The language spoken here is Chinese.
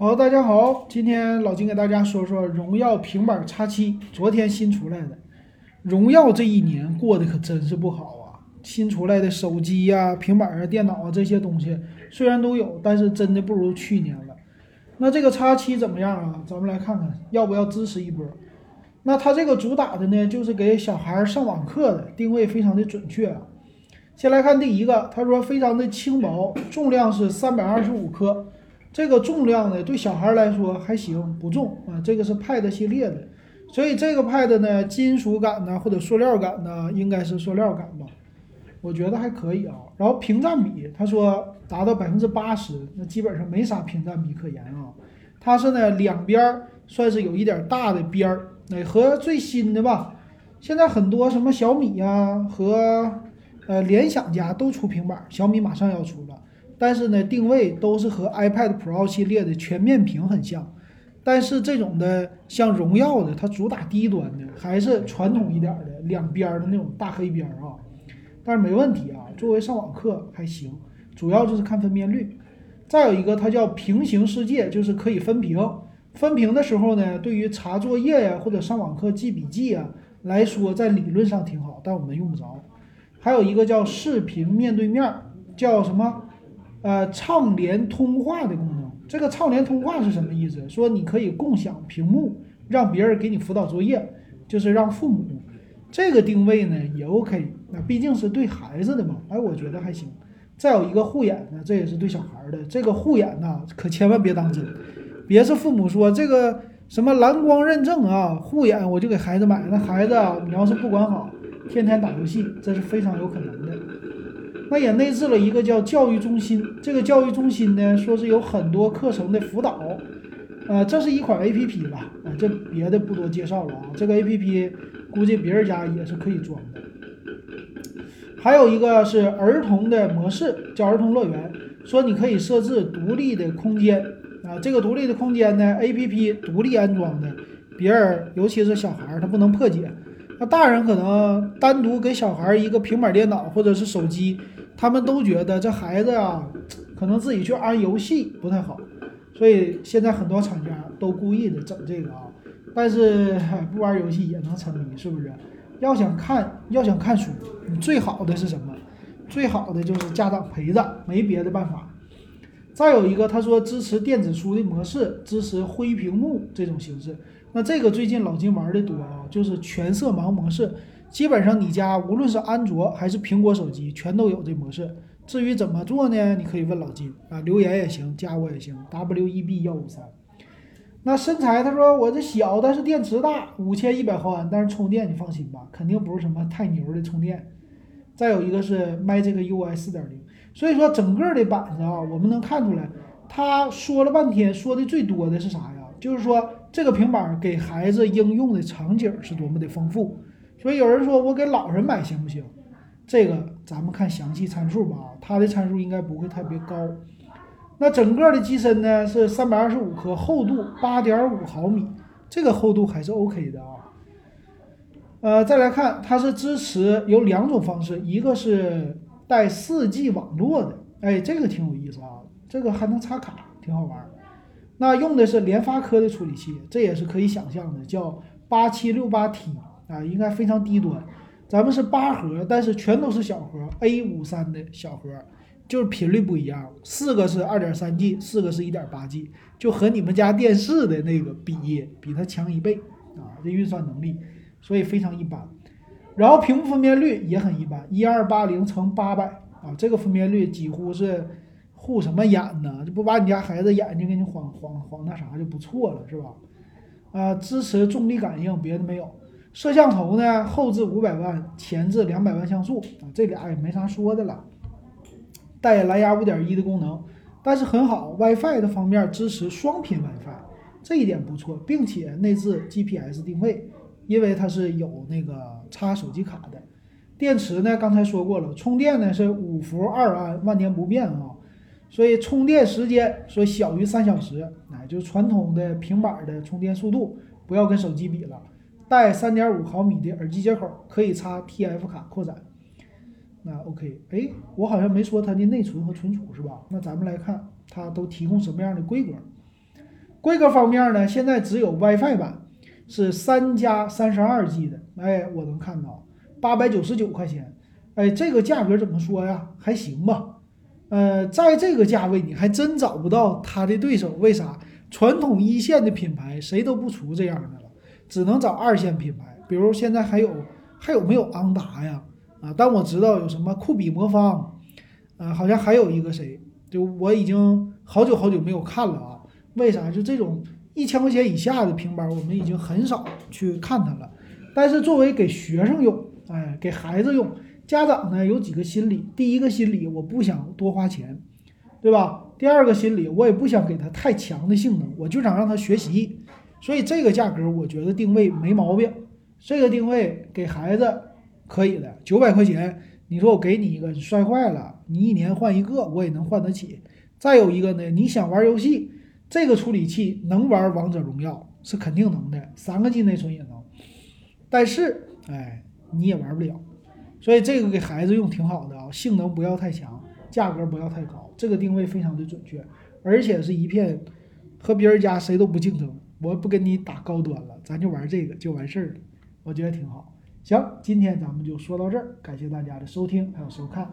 好，大家好，今天老金给大家说说荣耀平板 X 七，昨天新出来的。荣耀这一年过得可真是不好啊！新出来的手机呀、平板啊、电脑啊这些东西虽然都有，但是真的不如去年了。那这个 X 七怎么样啊？咱们来看看，要不要支持一波？那它这个主打的呢，就是给小孩上网课的，定位非常的准确啊。先来看第一个，他说非常的轻薄，重量是三百二十五克。这个重量呢，对小孩来说还行，不重啊。这个是 Pad 系列的，所以这个 Pad 呢，金属感呢或者塑料感呢，应该是塑料感吧，我觉得还可以啊。然后屏占比，他说达到百分之八十，那基本上没啥屏占比可言啊。它是呢两边算是有一点大的边儿，那和最新的吧，现在很多什么小米呀和呃联想家都出平板，小米马上要出了。但是呢，定位都是和 iPad Pro 系列的全面屏很像，但是这种的像荣耀的，它主打低端的，还是传统一点的两边的那种大黑边啊。但是没问题啊，作为上网课还行，主要就是看分辨率。再有一个，它叫平行世界，就是可以分屏。分屏的时候呢，对于查作业呀或者上网课记笔记啊来说，在理论上挺好，但我们用不着。还有一个叫视频面对面，叫什么？呃，畅联通话的功能，这个畅联通话是什么意思？说你可以共享屏幕，让别人给你辅导作业，就是让父母。这个定位呢也 OK，那毕竟是对孩子的嘛，哎，我觉得还行。再有一个护眼呢，这也是对小孩的。这个护眼呢，可千万别当真，别是父母说这个什么蓝光认证啊，护眼我就给孩子买，那孩子啊，你要是不管好，天天打游戏，这是非常有可能的。那也内置了一个叫教育中心，这个教育中心呢，说是有很多课程的辅导，呃，这是一款 A P P 吧，啊，这别的不多介绍了啊，这个 A P P 估计别人家也是可以装的。还有一个是儿童的模式，叫儿童乐园，说你可以设置独立的空间啊，这个独立的空间呢，A P P 独立安装的，别人尤其是小孩他不能破解，那大人可能单独给小孩一个平板电脑或者是手机。他们都觉得这孩子呀，可能自己去玩游戏不太好，所以现在很多厂家都故意的整这个啊。但是不玩游戏也能沉迷，是不是？要想看，要想看书，你最好的是什么？最好的就是家长陪着，没别的办法。再有一个，他说支持电子书的模式，支持灰屏幕这种形式。那这个最近老金玩的多啊，就是全色盲模式。基本上你家无论是安卓还是苹果手机，全都有这模式。至于怎么做呢？你可以问老金啊，留言也行，加我也行。W E B 幺五三。那身材，他说我这小，但是电池大，五千一百毫安，但是充电你放心吧，肯定不是什么太牛的充电。再有一个是 Magic UI 四点零，所以说整个的板子啊，我们能看出来，他说了半天，说的最多的是啥呀？就是说这个平板给孩子应用的场景是多么的丰富。所以有人说我给老人买行不行？这个咱们看详细参数吧，它的参数应该不会特别高。那整个的机身呢是三百二十五克，厚度八点五毫米，这个厚度还是 OK 的啊。呃，再来看，它是支持有两种方式，一个是带四 G 网络的，哎，这个挺有意思啊，这个还能插卡，挺好玩。那用的是联发科的处理器，这也是可以想象的，叫八七六八 T。啊，应该非常低端，咱们是八核，但是全都是小核，A 五三的小核，就是频率不一样，四个是二点三 G，四个是一点八 G，就和你们家电视的那个比，比它强一倍啊，这运算能力，所以非常一般。然后屏幕分辨率也很一般，一二八零乘八百啊，这个分辨率几乎是护什么眼呢？这不把你家孩子眼睛给你晃晃晃那啥就不错了，是吧？啊，支持重力感应，别的没有。摄像头呢，后置五百万，前置两百万像素啊，这俩也没啥说的了。带蓝牙五点一的功能，但是很好，WiFi 的方面支持双频 WiFi，这一点不错，并且内置 GPS 定位，因为它是有那个插手机卡的。电池呢，刚才说过了，充电呢是五伏二安，万年不变啊，所以充电时间说小于三小时，哎，就是传统的平板的充电速度，不要跟手机比了。带三点五毫米的耳机接口，可以插 TF 卡扩展。那 OK，哎，我好像没说它的内存和存储是吧？那咱们来看它都提供什么样的规格。规格方面呢，现在只有 WiFi 版是三加三十二 G 的，哎，我能看到八百九十九块钱，哎，这个价格怎么说呀？还行吧。呃，在这个价位你还真找不到它的对手，为啥？传统一线的品牌谁都不出这样的了，只能找二线品牌，比如现在还有还有没有昂达呀？啊，但我知道有什么酷比魔方，啊，好像还有一个谁，就我已经好久好久没有看了啊。为啥？就这种一千块钱以下的平板，我们已经很少去看它了。但是作为给学生用，哎，给孩子用，家长呢有几个心理：第一个心理，我不想多花钱，对吧？第二个心理，我也不想给他太强的性能，我就想让他学习。所以这个价格，我觉得定位没毛病。这个定位给孩子可以的，九百块钱，你说我给你一个，你摔坏了，你一年换一个，我也能换得起。再有一个呢，你想玩游戏。这个处理器能玩王者荣耀是肯定能的，三个 G 内存也能，但是哎你也玩不了，所以这个给孩子用挺好的啊，性能不要太强，价格不要太高，这个定位非常的准确，而且是一片和别人家谁都不竞争，我不跟你打高端了，咱就玩这个就完事儿了，我觉得挺好。行，今天咱们就说到这儿，感谢大家的收听还有收看。